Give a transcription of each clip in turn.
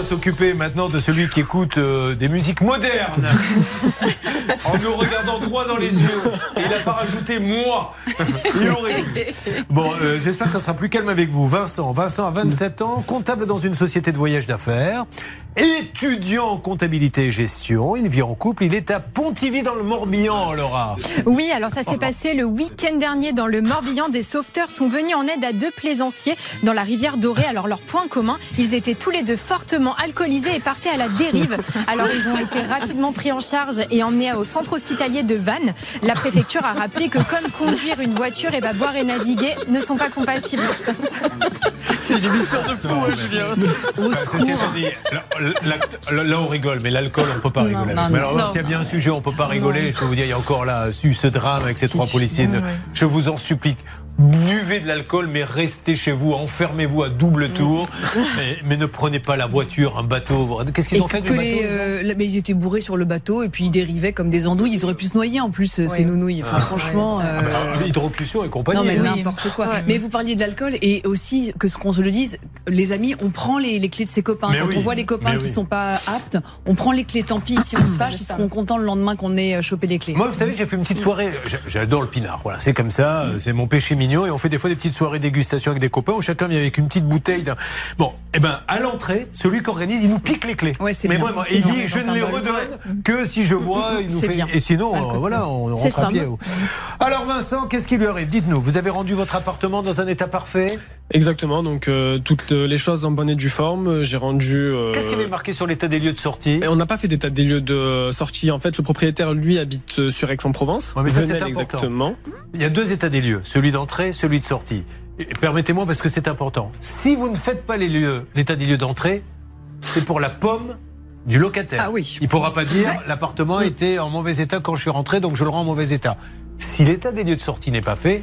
va s'occuper maintenant de celui qui écoute euh, des musiques modernes en nous regardant droit dans les yeux. Et il n'a pas rajouté moi. Il aurait Bon, euh, j'espère que ça sera plus calme avec vous. Vincent, Vincent a 27 ans, comptable dans une société de voyage d'affaires. Étudiant en comptabilité et gestion, il vit en couple, il est à Pontivy dans le Morbihan, Laura. Oui, alors ça s'est passé le week-end dernier dans le Morbihan. Des sauveteurs sont venus en aide à deux plaisanciers dans la rivière Dorée. Alors leur point commun, ils étaient tous les deux fortement alcoolisés et partaient à la dérive. Alors ils ont été rapidement pris en charge et emmenés au centre hospitalier de Vannes. La préfecture a rappelé que comme conduire une voiture et bah, boire et naviguer ne sont pas compatibles. C'est une émission de fou, hein, Julien. Au secours. Là, on rigole, mais l'alcool, on ne peut pas rigoler. non, mais alors, s'il y a bien un sujet, on ne peut pas rigoler. Je peux vous dire, il y a encore là, eu ce drame avec ces trois policiers. Je vous en supplie. Buvez de l'alcool, mais restez chez vous, enfermez-vous à double tour, mais, mais ne prenez pas la voiture, un bateau. Qu'est-ce qu'ils ont fait que du les, bateau euh, mais ils étaient bourrés sur le bateau et puis ils dérivaient comme des andouilles. Ils auraient pu se noyer en plus, euh, ces nounouilles. Enfin, franchement. euh, Hydrocution et compagnie. Non, mais hein. n'importe quoi. Mais vous parliez de l'alcool et aussi que ce qu'on se le dise, les amis, on prend les, les clés de ses copains. Mais Quand oui, on voit les copains mais qui oui. sont pas aptes, on prend les clés. Tant pis, si on se fâche, ils seront contents le lendemain qu'on ait chopé les clés. Moi, vous savez, j'ai fait une petite soirée. j'a- J'adore le pinard. Voilà, c'est comme ça. euh, C'est mon péché mignon. Et on fait des fois des petites soirées dégustation avec des copains où chacun vient avec une petite bouteille. d'un- Bon, eh ben, à l'entrée, celui qui organise, il nous pique les clés. Ouais, c'est Mais bien. vraiment, il dit, je ne les redonne que si je vois. Il nous fait. bien. Et sinon, euh, voilà, on, rentre à pied. Alors, Vincent, qu'est-ce qui lui arrive? Dites-nous. Vous avez rendu votre appartement dans un état parfait? Exactement, donc euh, toutes les choses en bonne et due forme. Euh, J'ai rendu. euh, Qu'est-ce qui avait marqué sur l'état des lieux de sortie? Et on n'a pas fait d'état des lieux de sortie. En fait, le propriétaire, lui, habite euh, sur Aix-en-Provence. Ouais, mais ça, Venelle, exactement. Il y a deux états des lieux, celui d'entrée, celui de sortie. Et Permettez-moi parce que c'est important. Si vous ne faites pas les lieux, l'état des lieux d'entrée, c'est pour la pomme du locataire. Ah oui. Il ne pourra pas dire l'appartement était en mauvais état quand je suis rentré, donc je le rends en mauvais état. Si l'état des lieux de sortie n'est pas fait,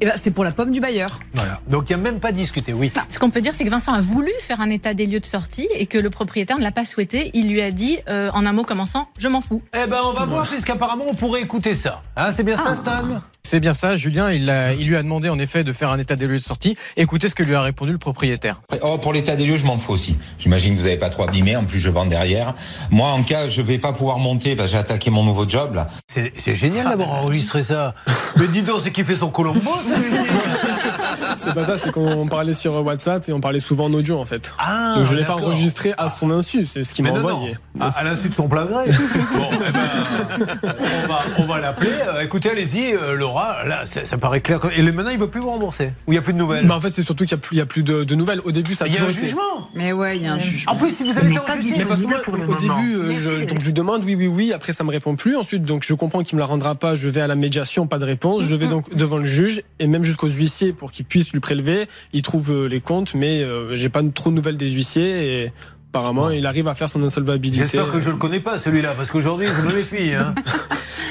Et ben, c'est pour la pomme du bailleur. voilà. Donc il n'y a même pas discuté, oui. Ce qu'on peut dire, c'est que Vincent a voulu faire un état des lieux de sortie et que le propriétaire ne l'a pas souhaité. Il lui a dit, euh, en un mot commençant, je m'en fous. Eh ben on va voir, puisqu'apparemment on pourrait écouter ça. Hein, c'est bien ça, Stan? C'est bien ça, Julien. Il, a- il lui a demandé en effet de faire un état des lieux de sortie. Écoutez ce que lui a répondu le propriétaire. Oh, pour l'état des lieux, je m'en fous aussi. J'imagine que vous n'avez pas trop abîmé. En plus, je vends derrière. Moi, en cas, je vais pas pouvoir monter parce que j'ai attaqué mon nouveau job là. C'est c'est génial d'avoir enregistré ça. Mais dis donc, c'est qui fait son Colombo, celui-ci C'est pas ça, c'est qu'on parlait sur WhatsApp et on parlait souvent en audio en fait. Ah, Donc je l'ai pas enregistré à son insu, c'est ce qu'il m'a envoyé. non. À, à l'insu de son plein gré. Bon, eh ben, on va, on va l'appeler. Euh, écoutez, allez-y, euh, Laura. Là, ça, ça paraît clair. Et maintenant, il veut plus vous rembourser. Ou il n'y a plus de nouvelles. Bah, en fait, c'est surtout qu'il n'y a plus, il y a plus de, de nouvelles. Au début, ça a il y a un été- jugement. Mais ouais, il y a un jugement. En plus, si vous avez été en justice. Mais parce que moi, au début, euh, je, donc je lui demande oui, oui, oui. Après, ça me répond plus. Ensuite, donc je comprends qu'il me la rendra pas. Je vais à la médiation, pas de réponse. Je vais donc devant le juge et même jusqu'aux huissiers pour qu'ils puissent lui prélever. Il trouve euh, les comptes, mais euh, j'ai pas trop de nouvelles des huissiers et apparemment, il arrive à faire son insolvabilité. J'espère que je le connais pas, celui-là, parce qu'aujourd'hui, je me méfie. Hein.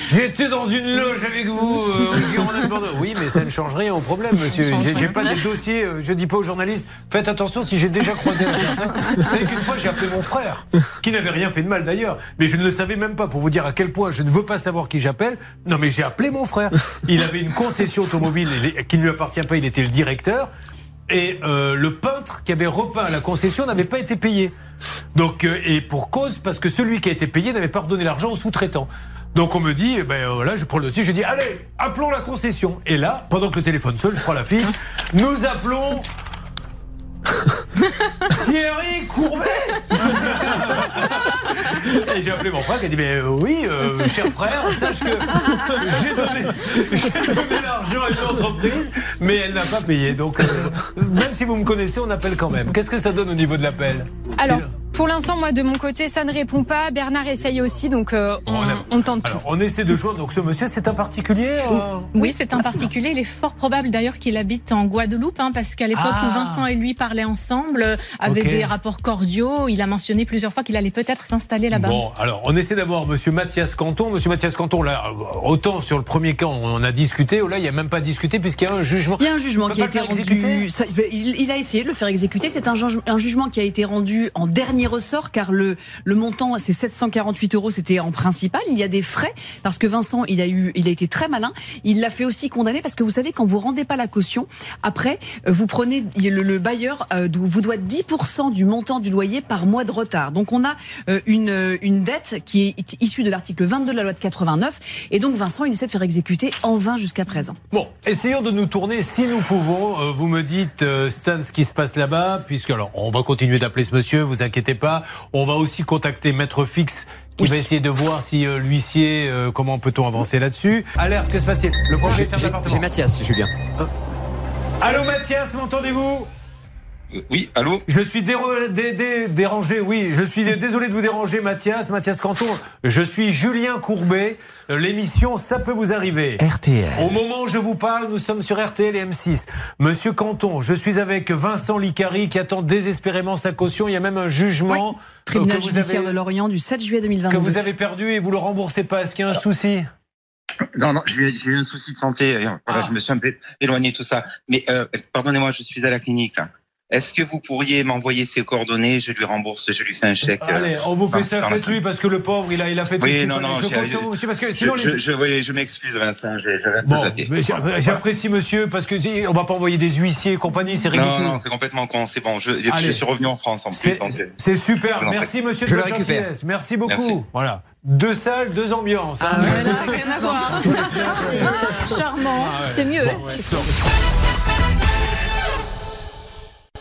J'étais dans une loge avec vous, euh, au Girondin de Bordeaux. Oui, mais ça ne change rien au problème, monsieur. J'ai j'ai pas des dossiers, euh, je dis pas aux journalistes, faites attention si j'ai déjà croisé la personne. Vous savez qu'une fois, j'ai appelé mon frère, qui n'avait rien fait de mal d'ailleurs, mais je ne le savais même pas, pour vous dire à quel point je ne veux pas savoir qui j'appelle. Non, mais j'ai appelé mon frère. Il avait une concession automobile qui ne lui appartient pas, il était le directeur. Et euh, le peintre qui avait repeint la concession n'avait pas été payé. Donc, euh, et pour cause, parce que celui qui a été payé n'avait pas redonné l'argent au sous-traitant. Donc on me dit, eh ben euh, voilà, je prends le dossier, je dis, allez, appelons la concession. Et là, pendant que le téléphone sonne, je prends la fiche, nous appelons Thierry Courbet Et j'ai appelé mon frère qui a dit, mais euh, oui, euh, cher frère, sache que j'ai donné, donné l'argent à une entreprise, mais elle n'a pas payé. Donc, euh, même si vous me connaissez, on appelle quand même. Qu'est-ce que ça donne au niveau de l'appel? Alors, pour l'instant, moi, de mon côté, ça ne répond pas. Bernard essaye aussi, donc euh, on, tente tout. Alors, on essaie de joindre. Donc, ce monsieur, c'est un particulier euh Oui, c'est un particulier. Il est fort probable d'ailleurs qu'il habite en Guadeloupe, hein, parce qu'à l'époque Ah. où Vincent et lui parlaient ensemble, euh, avaient des rapports cordiaux, il a mentionné plusieurs fois qu'il allait peut-être s'installer là-bas. Bon, alors, on essaie d'avoir monsieur Mathias Canton. Monsieur Mathias Canton, là, autant sur le premier cas, on a discuté, oh là, il n'y a même pas discuté, puisqu'il y a un jugement. Il y a un jugement qui a été rendu. ça- il, il a essayé de le faire exécuter. C'est un, un jugement qui a été rendu en dernier ressort, car le, montant, c'est 748 euros, c'était en principal. Il y a des frais, parce que Vincent, il a, eu, il a été très malin. Il l'a fait aussi condamner, parce que vous savez, quand vous rendez pas la caution, après, euh, vous prenez, le, le bailleur euh, vous doit 10% du montant du loyer par mois de retard. Donc on a euh, une, une dette qui est issue de l'article 22 de la loi de 89. Et donc Vincent, il essaie de faire exécuter en vain jusqu'à présent. Bon, essayons de nous tourner si nous pouvons. vous me dites, Stan, ce qui se passe là-bas, puisque alors on va continuer d'appeler ce monsieur, vous inquiétez pas. On va aussi contacter Maître Fix qui va essayer de voir si l'huissier, comment peut-on avancer là-dessus. Alerte, que se passe-t-il? Le propriétaire d'appartement. J'ai Mathias, Julien. Allô Mathias, m'entendez-vous? euh, oui, allô Je suis dérangé, oui. Je suis désolé de vous déranger, Mathias. Mathias Canton, je suis Julien Courbet. L'émission Ça peut vous arriver. RTL. Au moment où je vous parle, nous sommes sur RTL et M6. Monsieur Canton, je suis avec Vincent Licari qui attend désespérément sa caution. Il y a même un jugement. Oui. Tribunal judiciaire de Lorient du 7 juillet 2022. Que vous avez perdu et vous le remboursez pas. Est-ce qu'il y a un souci? Non, non, j'ai eu un souci de santé. Voilà, ah. Je me suis un peu éloigné de tout ça. Mais euh, pardonnez-moi, je suis à la clinique. Là. Est-ce que vous pourriez m'envoyer ses coordonnées Je lui rembourse, je lui fais un chèque. Allez, on vous fait ça, faites-lui parce que le pauvre, il a, il a fait tout oui, ce non, non, je compte sur vous monsieur parce que sinon je, les... je, m'excuse Vincent, j'avais bon, J'apprécie monsieur parce que on va pas envoyer des huissiers et compagnie, c'est ridicule. Non, non, c'est complètement con, c'est bon. Je, je, suis revenu en France en plus. C'est super, merci monsieur je de récupère. Merci beaucoup. Merci. Voilà. Deux salles, deux ambiances. Ah, hein. rien à voir. Charmant, c'est mieux.